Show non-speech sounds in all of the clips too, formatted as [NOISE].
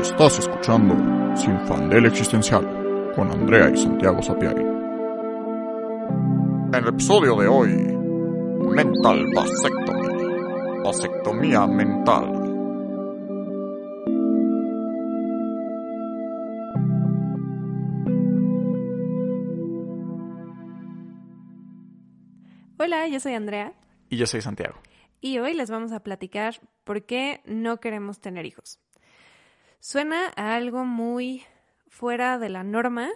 Estás escuchando Sin Fandel Existencial con Andrea y Santiago Sapiari. En el episodio de hoy, Mental Vasectomy. Vasectomía mental. Hola, yo soy Andrea Y yo soy Santiago. y hoy les vamos a platicar por qué no queremos tener hijos. Suena a algo muy fuera de la norma.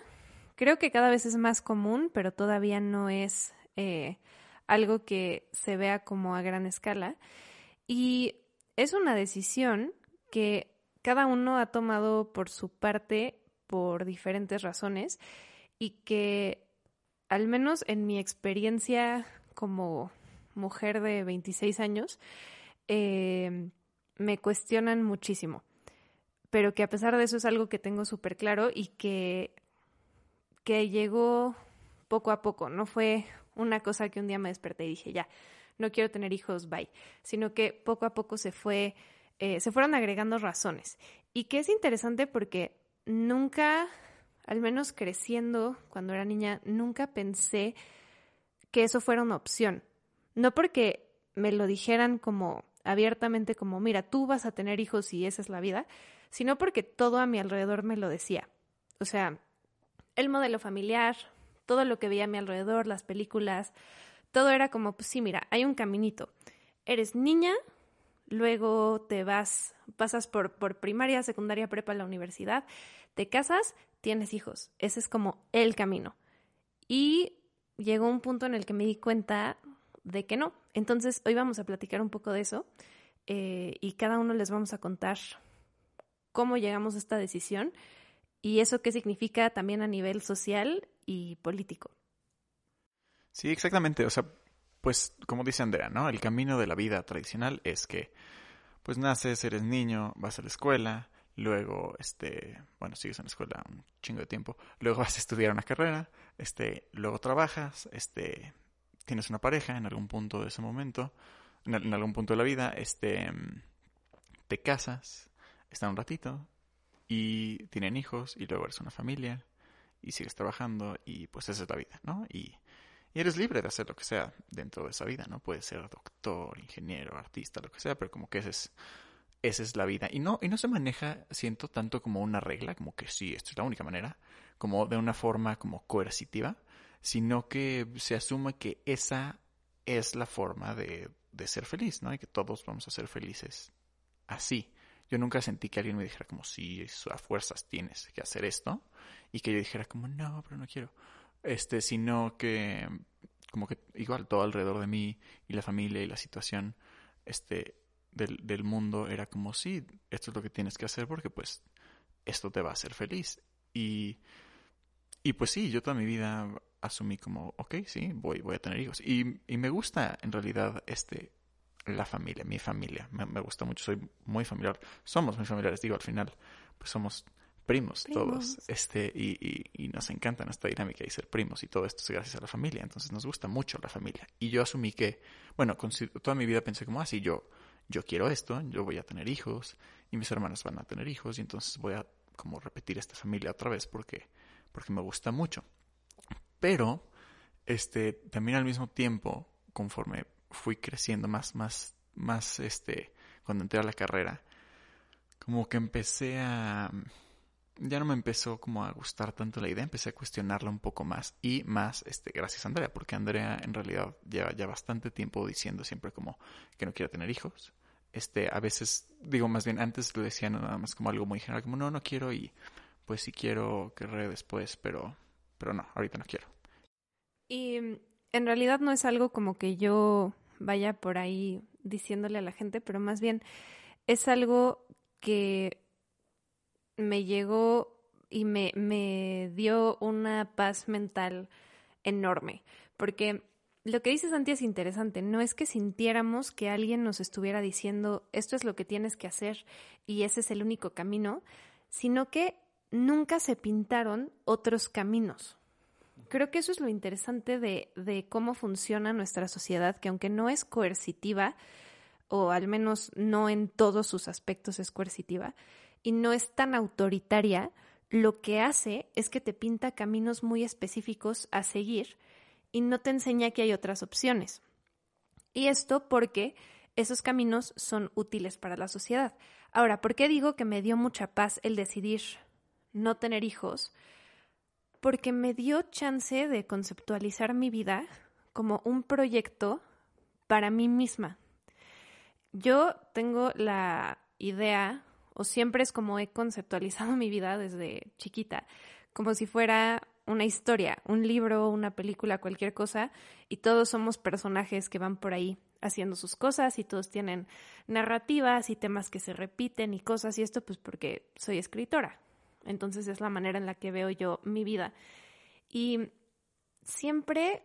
Creo que cada vez es más común, pero todavía no es eh, algo que se vea como a gran escala. Y es una decisión que cada uno ha tomado por su parte por diferentes razones y que al menos en mi experiencia como mujer de 26 años, eh, me cuestionan muchísimo. Pero que a pesar de eso es algo que tengo súper claro y que, que llegó poco a poco. No fue una cosa que un día me desperté y dije, ya, no quiero tener hijos, bye. Sino que poco a poco se fue, eh, se fueron agregando razones. Y que es interesante porque nunca, al menos creciendo cuando era niña, nunca pensé que eso fuera una opción. No porque me lo dijeran como abiertamente como, mira, tú vas a tener hijos y esa es la vida, sino porque todo a mi alrededor me lo decía. O sea, el modelo familiar, todo lo que veía a mi alrededor, las películas, todo era como, pues sí, mira, hay un caminito. Eres niña, luego te vas, pasas por, por primaria, secundaria, prepa, la universidad, te casas, tienes hijos. Ese es como el camino. Y llegó un punto en el que me di cuenta de que no. Entonces, hoy vamos a platicar un poco de eso eh, y cada uno les vamos a contar cómo llegamos a esta decisión y eso qué significa también a nivel social y político. Sí, exactamente. O sea, pues como dice Andrea, ¿no? El camino de la vida tradicional es que, pues naces, eres niño, vas a la escuela, luego, este, bueno, sigues en la escuela un chingo de tiempo, luego [LAUGHS] vas a estudiar una carrera, este, luego trabajas, este, tienes una pareja en algún punto de ese momento, en, algún punto de la vida, este, te casas, están un ratito y tienen hijos y luego eres una familia y sigues trabajando y pues esa es la vida, ¿no? Y, y eres libre de hacer lo que sea dentro de esa vida, ¿no? Puedes ser doctor, ingeniero, artista, lo que sea, pero como que esa es, esa es la vida. Y no, y no se maneja, siento, tanto como una regla, como que sí, esto es la única manera, como de una forma como coercitiva, sino que se asume que esa es la forma de, de ser feliz, ¿no? Y que todos vamos a ser felices así. Yo nunca sentí que alguien me dijera como, sí, a fuerzas tienes que hacer esto. Y que yo dijera como, no, pero no quiero. Este, sino que, como que igual todo alrededor de mí y la familia y la situación, este, del, del mundo era como, sí, esto es lo que tienes que hacer porque pues esto te va a hacer feliz. Y, y pues sí, yo toda mi vida asumí como, ok, sí, voy, voy a tener hijos. Y, y me gusta en realidad este, la familia, mi familia. Me, me, gusta mucho, soy muy familiar. Somos muy familiares, digo, al final, pues somos primos, Primos. todos. Este, y, y, y, nos encanta nuestra dinámica y ser primos y todo esto es gracias a la familia. Entonces nos gusta mucho la familia. Y yo asumí que, bueno, con, toda mi vida pensé como, ah, sí, yo, yo quiero esto, yo voy a tener hijos y mis hermanos van a tener hijos y entonces voy a como repetir esta familia otra vez porque, porque me gusta mucho. Pero, este, también al mismo tiempo, conforme fui creciendo más, más, más, este, cuando entré a la carrera, como que empecé a, ya no me empezó como a gustar tanto la idea, empecé a cuestionarla un poco más y más, este, gracias a Andrea, porque Andrea en realidad lleva ya bastante tiempo diciendo siempre como que no quiere tener hijos. Este, a veces, digo más bien, antes lo decía nada más como algo muy general, como no, no quiero y pues si quiero, querré después, pero, pero no, ahorita no quiero. Y en realidad no es algo como que yo vaya por ahí diciéndole a la gente, pero más bien es algo que me llegó y me, me dio una paz mental enorme, porque lo que dice Santi es interesante, no es que sintiéramos que alguien nos estuviera diciendo esto es lo que tienes que hacer y ese es el único camino, sino que nunca se pintaron otros caminos. Creo que eso es lo interesante de, de, cómo funciona nuestra sociedad, que aunque no es coercitiva, o al menos no en todos sus aspectos es coercitiva, y no es tan autoritaria, lo que hace es que te pinta caminos muy específicos a seguir y no te enseña que hay otras opciones. Y esto porque esos caminos son útiles para la sociedad. Ahora, ¿por qué digo que me dio mucha paz el decidir no tener hijos? Porque me dio chance de conceptualizar mi vida como un proyecto para mí misma. Yo tengo la idea, o siempre es como he conceptualizado [LAUGHS] mi vida desde chiquita, como si fuera una historia, un libro, una película, cualquier cosa, y todos somos personajes que van por ahí haciendo sus cosas y todos tienen narrativas y temas que se repiten y cosas y esto pues porque soy escritora. Entonces es la manera en la que veo yo mi vida. Y siempre,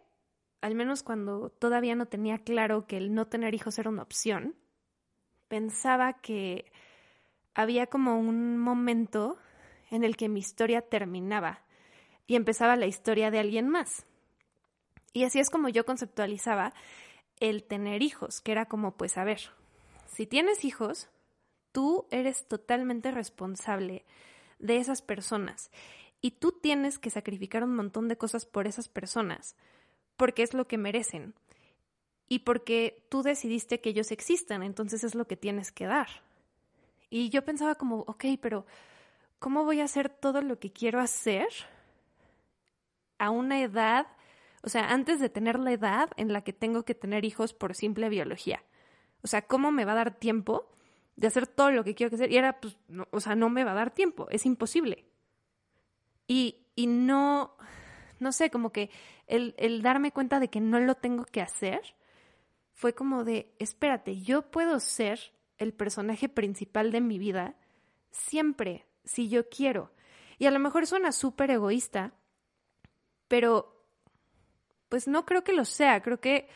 al menos cuando todavía no tenía claro que el no tener hijos era una opción, pensaba que había como un momento en el que mi historia terminaba y empezaba la historia de alguien más. Y así es como yo conceptualizaba el tener hijos, que era como, pues a ver, si tienes hijos, tú eres totalmente responsable de esas personas y tú tienes que sacrificar un montón de cosas por esas personas, porque es lo que merecen y porque tú decidiste que ellos existan, entonces es lo que tienes que dar. Y yo pensaba como, ok, pero ¿cómo voy a hacer todo lo que quiero hacer a una edad, o sea, antes de tener la edad en la que tengo que tener hijos por simple biología. O sea, ¿cómo me va a dar tiempo de hacer todo lo que quiero hacer? Y era, pues, o sea, no me va a dar tiempo, es imposible. Y, y no, no sé, como que el, el darme cuenta de que no lo tengo que hacer fue como de, espérate, yo puedo ser el personaje principal de mi vida siempre, si yo quiero. Y a lo mejor suena súper egoísta, pero pues no creo que lo sea, creo que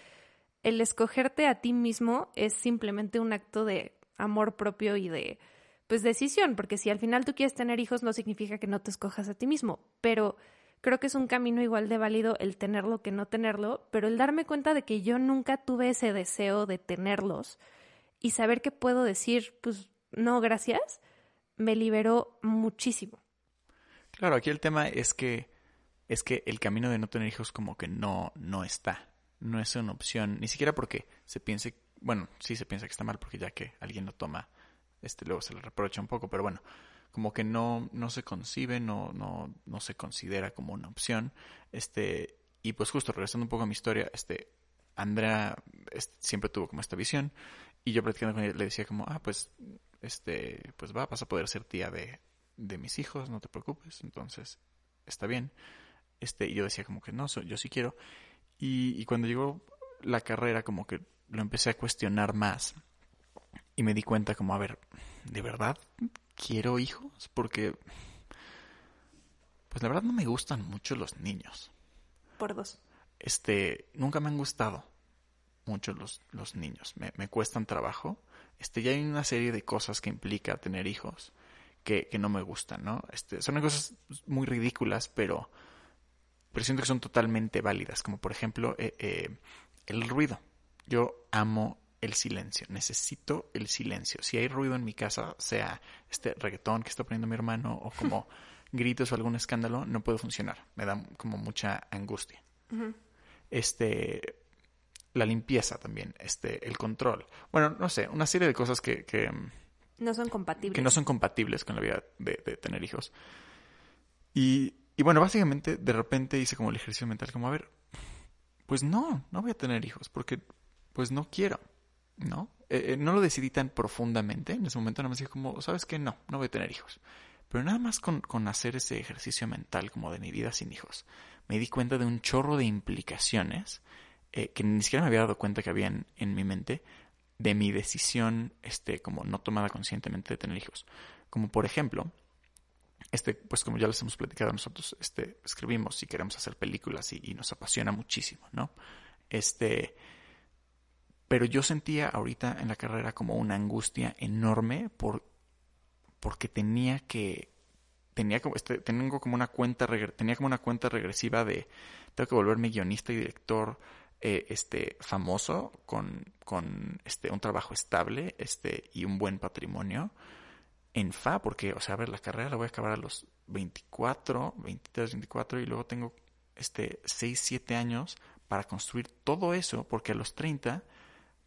el escogerte a ti mismo es simplemente un acto de amor propio y de pues decisión, porque si al final tú quieres tener hijos no significa que no te escojas a ti mismo, pero creo que es un camino igual de válido el tenerlo que no tenerlo, pero el darme cuenta de que yo nunca tuve ese deseo de tenerlos y saber que puedo decir, pues no, gracias, me liberó muchísimo. Claro, aquí el tema es que es que el camino de no tener hijos como que no, no está. No es una opción, ni siquiera porque se piense, bueno, sí se piensa que está mal porque ya que alguien lo toma, este luego se le reprocha un poco, pero bueno, como que no, no se concibe, no, no, no se considera como una opción. Este, y pues justo regresando un poco a mi historia, este, Andrea siempre tuvo como esta visión y yo platicando con ella le decía como, ah, pues, este, pues va, vas a poder ser tía de, de mis hijos, no te preocupes, entonces está bien. Este, yo decía como que no, yo sí quiero. Y, y cuando llegó la carrera como que lo empecé a cuestionar más y me di cuenta como, a ver, ¿de verdad quiero hijos? Porque, pues la verdad no me gustan mucho los niños. Por dos. Este, nunca me han gustado mucho los, los niños. Me, me cuestan trabajo. Este, ya hay una serie de cosas que implica tener hijos que, que no me gustan, ¿no? Este, son cosas muy ridículas, pero pero siento que son totalmente válidas, como por ejemplo eh, eh, el ruido. Yo amo el silencio, necesito el silencio. Si hay ruido en mi casa, sea este reggaetón que está poniendo mi hermano o como [LAUGHS] gritos o algún escándalo, no puedo funcionar. Me da como mucha angustia. Este, la limpieza también, este, el control. Bueno, no sé, una serie de cosas que, que no son compatibles. Que no son compatibles con la vida de, de tener hijos. Y y bueno, básicamente de repente hice como el ejercicio mental, como a ver, pues no, no voy a tener hijos, porque pues no quiero, ¿no? Eh, eh, no lo decidí tan profundamente, en ese momento nada más dije como, ¿sabes qué? No, no voy a tener hijos. Pero nada más con, con hacer ese ejercicio mental como de mi vida sin hijos, me di cuenta de un chorro de implicaciones eh, que ni siquiera me había dado cuenta que habían en mi mente de mi decisión, este, como no tomada conscientemente de tener hijos. Como por ejemplo, este, pues como ya les hemos platicado, nosotros este, escribimos y queremos hacer películas y, nos apasiona muchísimo, ¿no? Este, pero yo sentía ahorita en la carrera como una angustia enorme por, porque tenía que, tenía como, este, tengo como una cuenta, tenía como una cuenta regresiva de, tengo que volverme guionista y director, eh, este, famoso, con, con, este, un trabajo estable, este, y un buen patrimonio en fa, porque, o sea, a ver, la carrera la voy a acabar a los 24, 23, 24 y luego tengo este 6, 7 años para construir todo eso, porque a los 30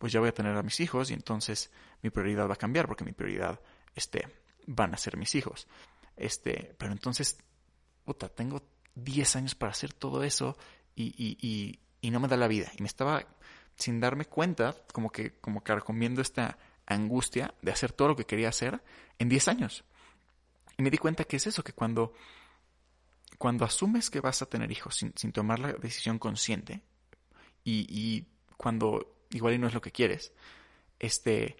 pues ya voy a tener a mis hijos y entonces mi prioridad va a cambiar porque mi prioridad este van a ser mis hijos. Este, pero entonces puta, tengo 10 años para hacer todo eso y, y, y, no me da la vida. Y me estaba sin darme cuenta, como que, como que recomiendo esta angustia de hacer todo lo que quería hacer en 10 años. Y me di cuenta que es eso, que cuando, cuando asumes que vas a tener hijos sin, sin tomar la decisión consciente y, y, cuando igual y no es lo que quieres, este,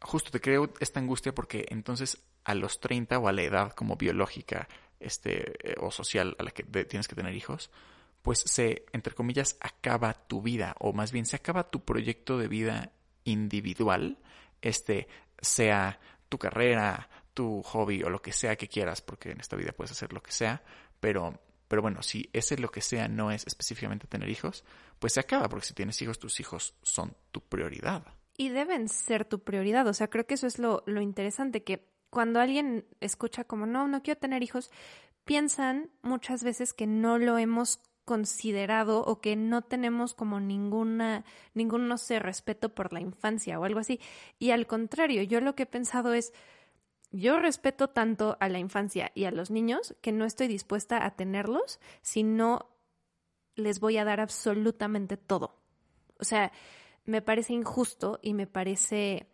justo te creo esta angustia porque entonces a los 30 o a la edad como biológica este, o social a la que tienes que tener hijos, pues se, entre comillas, acaba tu vida, o más bien se acaba tu proyecto de vida individual, este, sea tu carrera, tu hobby o lo que sea que quieras, porque en esta vida puedes hacer lo que sea, pero, pero bueno, si ese lo que sea no es específicamente tener hijos, pues se acaba, porque si tienes hijos, tus hijos son tu prioridad. Y deben ser tu prioridad, o sea, creo que eso es lo, lo interesante, que cuando alguien escucha como, no, no quiero tener hijos, piensan muchas veces que no lo hemos considerado o que no tenemos como ninguna, ningún, no sé, respeto por la infancia o algo así. Y al contrario, yo lo que he pensado es, yo respeto tanto a la infancia y a los niños que no estoy dispuesta a tenerlos si no les voy a dar absolutamente todo. O sea, me parece injusto y me parece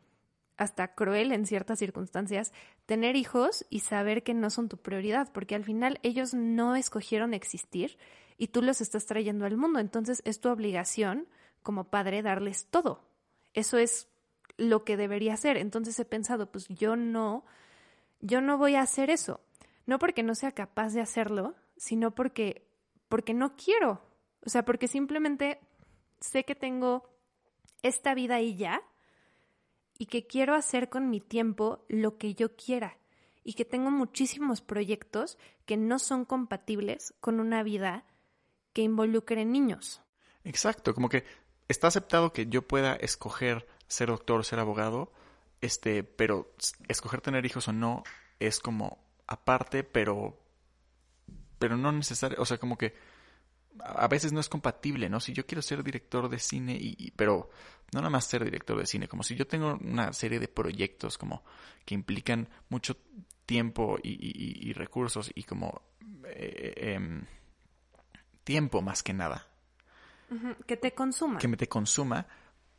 hasta cruel en ciertas circunstancias tener hijos y saber que no son tu prioridad, porque al final ellos no escogieron existir y tú los estás trayendo al mundo. Entonces es tu obligación como padre darles todo. Eso es lo que debería hacer. Entonces he pensado, pues yo no, yo no voy a hacer eso. No porque no sea capaz de hacerlo, sino porque, porque no quiero. O sea, porque simplemente sé que tengo esta vida y ya, y que quiero hacer con mi tiempo lo que yo quiera, y que tengo muchísimos proyectos que no son compatibles con una vida que involucren niños. Exacto, como que está aceptado que yo pueda escoger ser doctor, ser abogado, este, pero escoger tener hijos o no es como aparte, pero pero no necesario, o sea, como que a veces no es compatible, ¿no? Si yo quiero ser director de cine y, pero no nada más ser director de cine, como si yo tengo una serie de proyectos como que implican mucho tiempo y, y recursos y como eh, eh, tiempo más que nada. Que te consuma. Que me te consuma,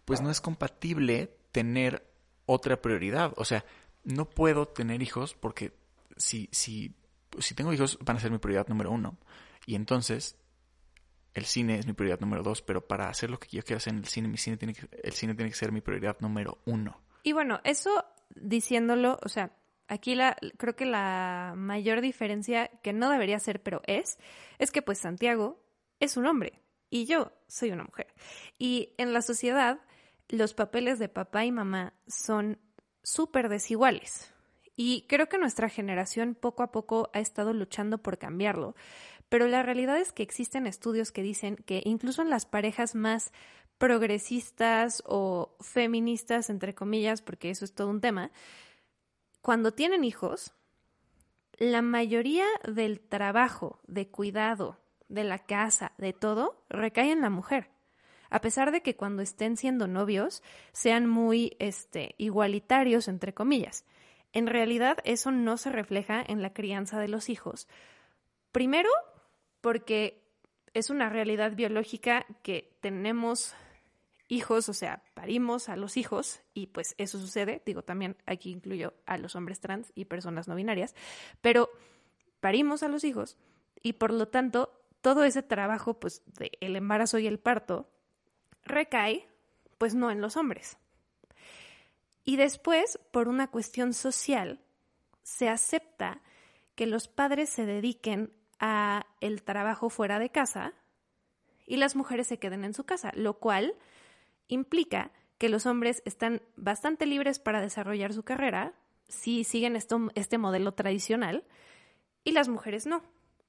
pues no es compatible tener otra prioridad. O sea, no puedo tener hijos porque si, si, si tengo hijos van a ser mi prioridad número uno. Y entonces el cine es mi prioridad número dos, pero para hacer lo que yo quiero hacer en el cine, mi cine tiene que, el cine tiene que ser mi prioridad número uno. Y bueno, eso diciéndolo, o sea, Aquí la, creo que la mayor diferencia, que no debería ser, pero es, es que pues Santiago es un hombre y yo soy una mujer. Y en la sociedad los papeles de papá y mamá son súper desiguales. Y creo que nuestra generación poco a poco ha estado luchando por cambiarlo. Pero la realidad es que existen estudios que dicen que incluso en las parejas más progresistas o feministas, entre comillas, porque eso es todo un tema, cuando tienen hijos, la mayoría del trabajo, de cuidado, de la casa, de todo, recae en la mujer. A pesar de que cuando estén siendo novios sean muy este, igualitarios, entre comillas. En realidad eso no se refleja en la crianza de los hijos. Primero, porque es una realidad biológica que tenemos hijos, o sea, parimos a los hijos y pues eso sucede, digo también aquí incluyo a los hombres trans y personas no binarias, pero parimos a los hijos y por lo tanto todo ese trabajo pues del embarazo y el parto recae pues no en los hombres. Y después, por una cuestión social, se acepta que los padres se dediquen a el trabajo fuera de casa y las mujeres se queden en su casa, lo cual implica que los hombres están bastante libres para desarrollar su carrera si siguen esto, este modelo tradicional y las mujeres no.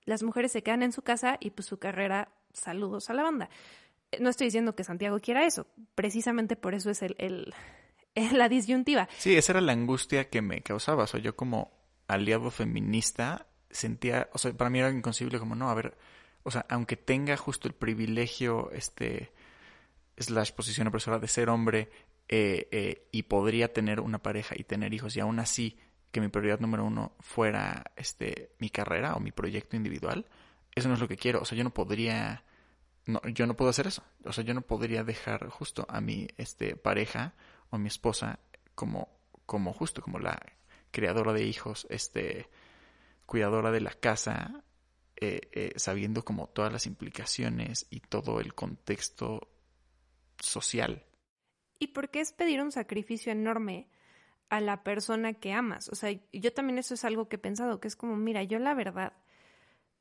Las mujeres se quedan en su casa y pues su carrera, saludos a la banda. No estoy diciendo que Santiago quiera eso, precisamente por eso es el, en [LAUGHS] la disyuntiva. Sí, esa era la angustia que me causaba. O sea, yo como aliado feminista sentía, o sea, para mí era inconcebible como, no, a ver, o sea, aunque tenga justo el privilegio, este, slash posición opresora de ser hombre eh, eh, y podría tener una pareja y tener hijos y aún así que mi prioridad número uno fuera este mi carrera o mi proyecto individual, eso no es lo que quiero. O sea, yo no podría, no, yo no puedo hacer eso. O sea, yo no podría dejar justo a mi este pareja o mi esposa como, como justo como la creadora de hijos, este cuidadora de la casa, eh, eh, sabiendo como todas las implicaciones y todo el contexto social. ¿Y por qué es pedir un sacrificio enorme a la persona que amas? O sea, yo también eso es algo que he pensado, que es como, mira, yo la verdad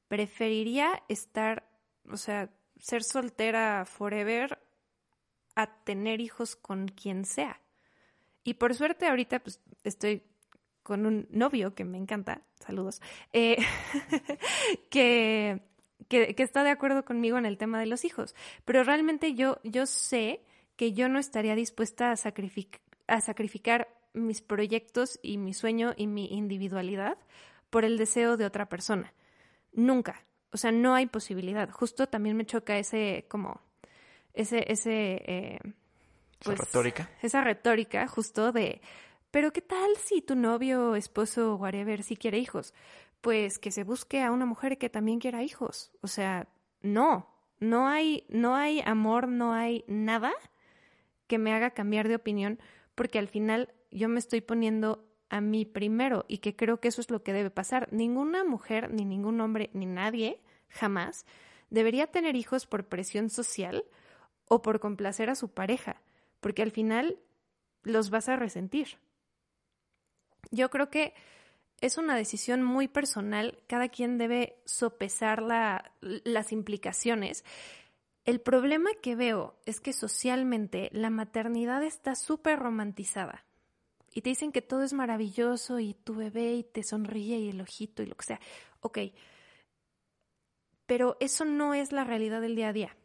preferiría estar, o sea, ser soltera forever a tener hijos con quien sea. Y por suerte ahorita pues estoy con un novio que me encanta, saludos, eh, [LAUGHS] que, que, está de acuerdo conmigo en el tema de los hijos. Pero realmente yo, yo sé que yo no estaría dispuesta a, a sacrificar mis proyectos y mi sueño y mi individualidad por el deseo de otra persona. Nunca. O sea, no hay posibilidad. Justo también me choca ese, como, ese, ese, eh, pues, esa retórica. Esa retórica justo de, pero ¿qué tal si tu novio, esposo, whatever, si quiere hijos? Pues que se busque a una mujer que también quiera hijos. O sea, no, no hay, no hay amor, no hay nada que me haga cambiar de opinión, porque al final yo me estoy poniendo a mí primero y que creo que eso es lo que debe pasar. Ninguna mujer, ni ningún hombre, ni nadie, jamás, debería tener hijos por presión social o por complacer a su pareja, porque al final los vas a resentir. Yo creo que es una decisión muy personal, cada quien debe sopesar la, las implicaciones. El problema que veo es que socialmente la maternidad está súper romantizada. Y te dicen que todo es maravilloso y tu bebé y te sonríe y el ojito y lo que sea. Ok, pero eso no es la realidad del día a día.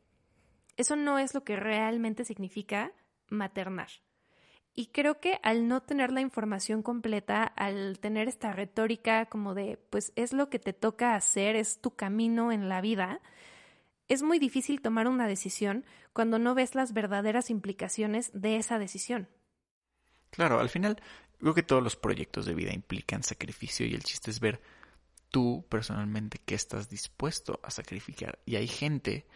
Eso no es lo que realmente significa maternar. Y creo que al no tener la información completa, al tener esta retórica como de, pues es lo que te toca hacer, es tu camino en la vida, es muy difícil tomar una decisión cuando no ves las verdaderas implicaciones de esa decisión. Claro, al final creo que todos los proyectos de vida implican sacrificio y el chiste es ver tú personalmente qué estás dispuesto a sacrificar. Y hay gente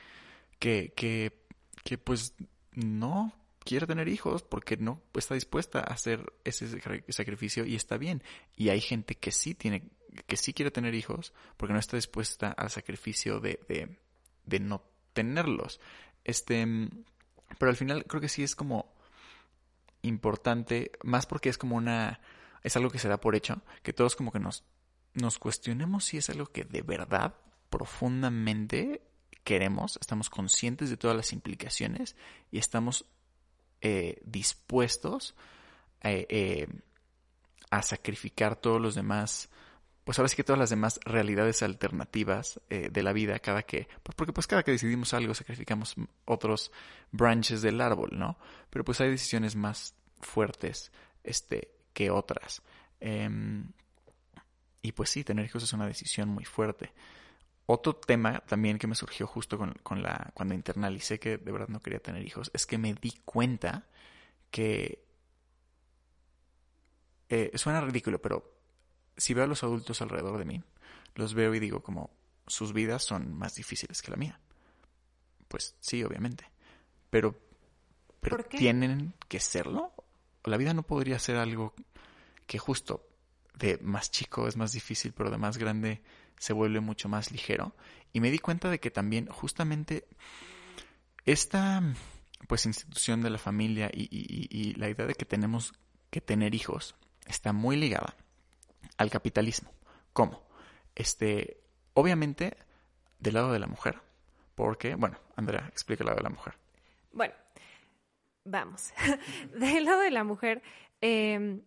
que, que, que pues no quiere tener hijos porque no está dispuesta a hacer ese sacrificio y está bien. Y hay gente que sí tiene, que sí quiere tener hijos porque no está dispuesta al sacrificio de, de, de no tenerlos. Este, pero al final creo que sí es como importante, más porque es como una, es algo que se da por hecho, que todos como que nos, nos cuestionemos si es algo que de verdad, profundamente queremos, estamos conscientes de todas las implicaciones y estamos eh, dispuestos eh, eh, a sacrificar todos los demás, pues ahora sí que todas las demás realidades alternativas de la vida, cada que, pues porque pues cada que decidimos algo sacrificamos otros branches del árbol, ¿no? Pero pues hay decisiones más fuertes, este, que otras. Em, y pues sí, tener hijos es una decisión muy fuerte. Otro tema también que me surgió justo con, la, cuando internalicé que de verdad no quería tener hijos, es que me di cuenta que eh, suena ridículo, pero si veo a los adultos alrededor de mí, los veo y digo como sus vidas son más difíciles que la mía. Pues sí, obviamente. Pero, pero tienen que serlo. La vida no podría ser algo que justo de más chico es más difícil, pero de más grande se vuelve mucho más ligero. Y me di cuenta de que también justamente esta pues institución de la familia y, la idea de que tenemos que tener hijos está muy ligada al capitalismo. ¿Cómo? Este, obviamente, del lado de la mujer. Porque, bueno, Andrea, explica el lado de la mujer. Bueno, vamos. [LAUGHS] del lado de la mujer, eh,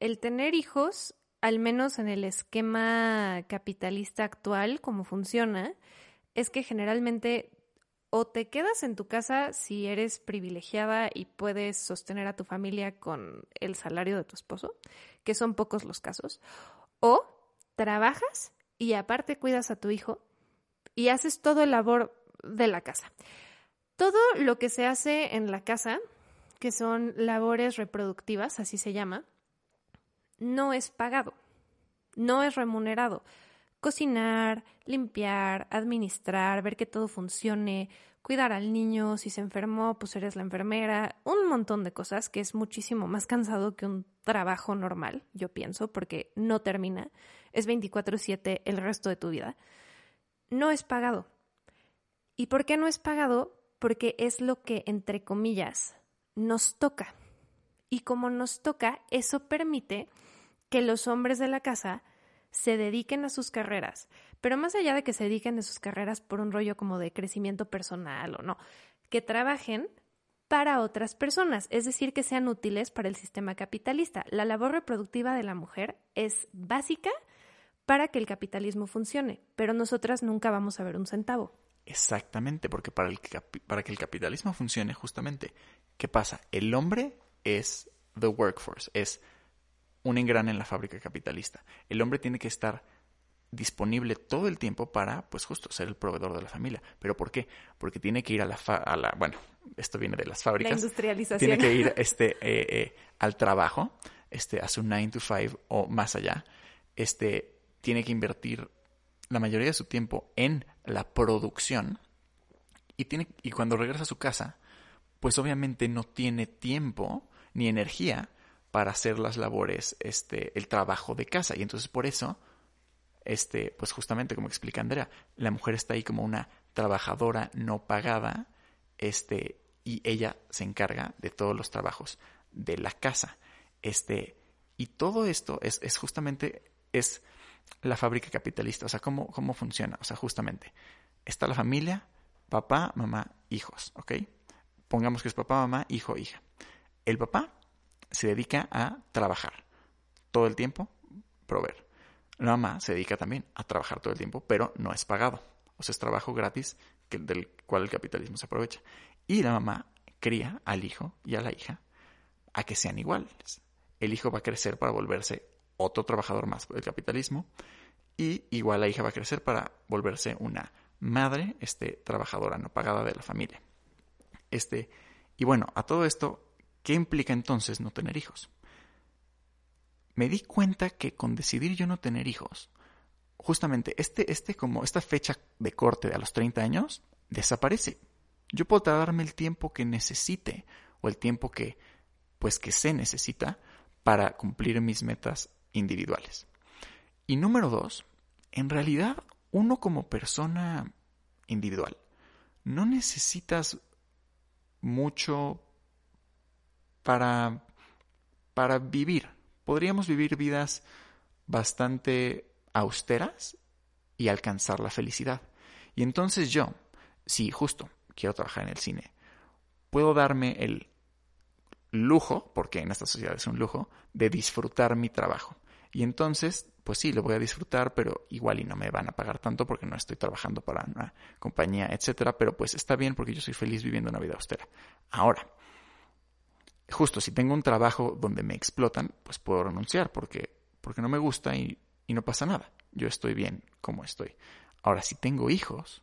el tener hijos al menos en el esquema capitalista actual, como funciona, es que generalmente o te quedas en tu casa si eres privilegiada y puedes sostener a tu familia con el salario de tu esposo, que son pocos los casos, o trabajas y aparte cuidas a tu hijo y haces todo el labor de la casa. Todo lo que se hace en la casa, que son labores reproductivas, así se llama, no es pagado, no es remunerado cocinar, limpiar, administrar, ver que todo funcione, cuidar al niño, si se enfermó, pues eres la enfermera, un montón de cosas que es muchísimo más cansado que un trabajo normal, yo pienso, porque no termina, es 24/7 el resto de tu vida. No es pagado. ¿Y por qué no es pagado? Porque es lo que, entre comillas, nos toca. Y como nos toca, eso permite que los hombres de la casa se dediquen a sus carreras, pero más allá de que se dediquen a sus carreras por un rollo como de crecimiento personal o no, que trabajen para otras personas, es decir, que sean útiles para el sistema capitalista. La labor reproductiva de la mujer es básica para que el capitalismo funcione, pero nosotras nunca vamos a ver un centavo. Exactamente, porque para, que el capitalismo funcione, justamente, ¿qué pasa? El hombre es the workforce, es un engrane en la fábrica capitalista. El hombre tiene que estar disponible todo el tiempo para, pues justo, ser el proveedor de la familia. ¿Pero por qué? Porque tiene que ir a la, a la bueno, esto viene de las fábricas. La industrialización. Tiene que ir [LAUGHS] este, eh, eh, al trabajo, este, a su 9 to 5 o más allá. Este, tiene que invertir la mayoría de su tiempo en la producción y, tiene, y cuando regresa a su casa, pues obviamente no tiene tiempo ni energía para hacer las labores, este, el trabajo de casa. Y entonces por eso, este, pues justamente como explica Andrea, la mujer está ahí como una trabajadora no pagada, este, y ella se encarga de todos los trabajos de la casa. Este, y todo esto es, es justamente, es la fábrica capitalista. O sea, ¿cómo, ¿cómo funciona? O sea, justamente, está la familia, papá, mamá, hijos, ¿ok? Pongamos que es papá, mamá, hijo, hija. El papá se dedica a trabajar todo el tiempo, proveer. La mamá se dedica también a trabajar todo el tiempo, pero no es pagado. O sea, es trabajo gratis que, del cual el capitalismo se aprovecha. Y la mamá cría al hijo y a la hija a que sean iguales. El hijo va a crecer para volverse otro trabajador más del capitalismo y igual la hija va a crecer para volverse una madre este, trabajadora no pagada de la familia. Este, y bueno, a todo esto ¿Qué implica entonces no tener hijos? Me di cuenta que con decidir yo no tener hijos, justamente este, este como esta fecha de corte de a los 30 años desaparece. Yo puedo darme el tiempo que necesite o el tiempo que pues que se necesita para cumplir mis metas individuales. Y número dos, en realidad uno como persona individual no necesitas mucho para, para vivir. Podríamos vivir vidas bastante austeras y alcanzar la felicidad. Y entonces yo, si justo quiero trabajar en el cine, puedo darme el lujo, porque en esta sociedad es un lujo, de disfrutar mi trabajo. Y entonces, pues sí, lo voy a disfrutar, pero igual y no me van a pagar tanto porque no estoy trabajando para una compañía, etcétera, pero pues está bien porque yo soy feliz viviendo una vida austera. Ahora, justo si tengo un trabajo donde me explotan, pues puedo renunciar porque, porque no me gusta y, y no pasa nada. Yo estoy bien como estoy. Ahora, si tengo hijos,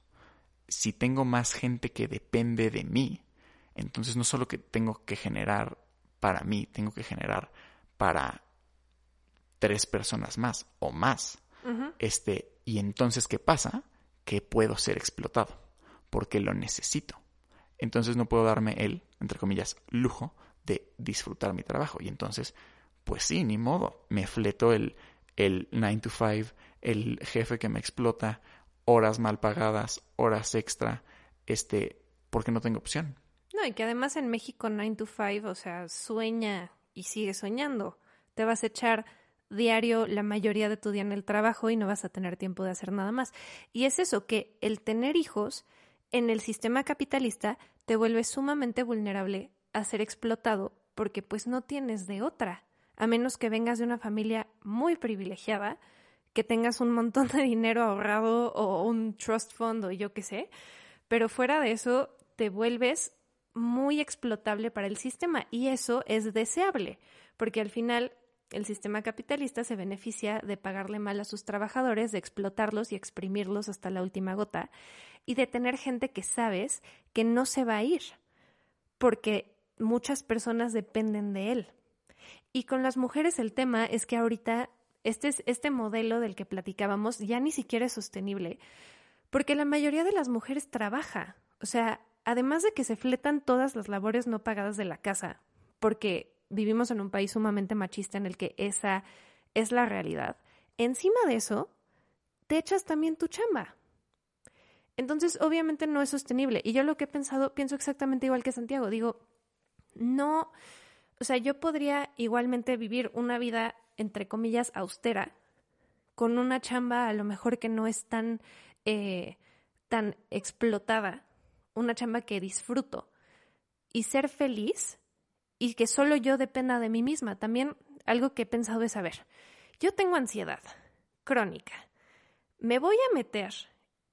si tengo más gente que depende de mí, entonces no solo que tengo que generar para mí, tengo que generar para tres personas más o más. Este, y entonces, ¿qué pasa? Que puedo ser explotado porque lo necesito. Entonces no puedo darme el, entre comillas, lujo de disfrutar mi trabajo. Y entonces, pues sí, ni modo. Me fleto el, el 9 to 5, el jefe que me explota, horas mal pagadas, horas extra, este, porque no tengo opción. No, y que además en México 9 to 5, o sea, sueña y sigue soñando. Te vas a echar diario la mayoría de tu día en el trabajo y no vas a tener tiempo de hacer nada más. Y es eso, que el tener hijos en el sistema capitalista te vuelve sumamente vulnerable a ser explotado porque pues no tienes de otra, a menos que vengas de una familia muy privilegiada, que tengas un montón de dinero ahorrado o un trust fund o yo qué sé, pero fuera de eso te vuelves muy explotable para el sistema y eso es deseable, porque al final el sistema capitalista se beneficia de pagarle mal a sus trabajadores, de explotarlos y exprimirlos hasta la última gota y de tener gente que sabes que no se va a ir, porque muchas personas dependen de él. Y con las mujeres el tema es que ahorita este, este modelo del que platicábamos ya ni siquiera es sostenible, porque la mayoría de las mujeres trabaja. O sea, además de que se fletan todas las labores no pagadas de la casa, porque vivimos en un país sumamente machista en el que esa es la realidad. Encima de eso, te echas también tu chamba. Entonces, obviamente no es sostenible. Y yo lo que he pensado, pienso exactamente igual que Santiago. Digo, no, o sea, yo podría igualmente vivir una vida, entre comillas, austera, con una chamba a lo mejor que no es tan, eh, tan explotada, una chamba que disfruto, y ser feliz y que solo yo dependa de mí misma. También algo que he pensado es, a ver, yo tengo ansiedad crónica. Me voy a meter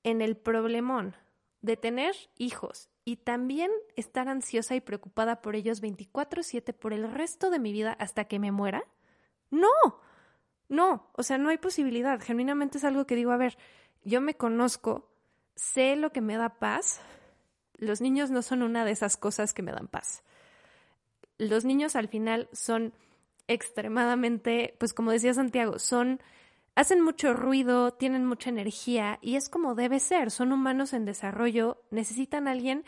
en el problemón de tener hijos y también estar ansiosa y preocupada por ellos 24/7 por el resto de mi vida hasta que me muera? No, no, o sea, no hay posibilidad. Genuinamente es algo que digo, a ver, yo me conozco, sé lo que me da paz. Los niños no son una de esas cosas que me dan paz los niños al final son extremadamente, pues como decía Santiago, son, hacen mucho ruido, tienen mucha energía y es como debe ser, son humanos en desarrollo, necesitan a alguien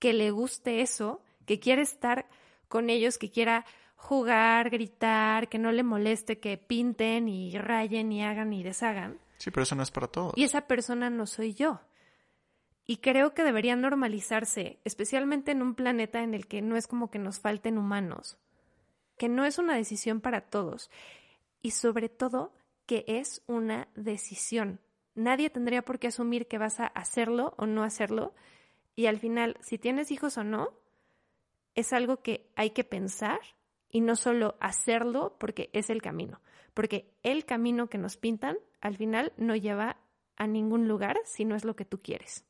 que le guste eso, que quiera estar con ellos, que quiera jugar, gritar, que no le moleste que pinten y rayen y hagan y deshagan. Sí, pero eso no es para todos. Y esa persona no soy yo. Y creo que debería normalizarse, especialmente en un planeta en el que no es como que nos falten humanos, que no es una decisión para todos y sobre todo que es una decisión. Nadie tendría por qué asumir que vas a hacerlo o no hacerlo y al final, si tienes hijos o no, es algo que hay que pensar y no solo hacerlo porque es el camino, porque el camino que nos pintan al final no lleva a ningún lugar si no es lo que tú quieres.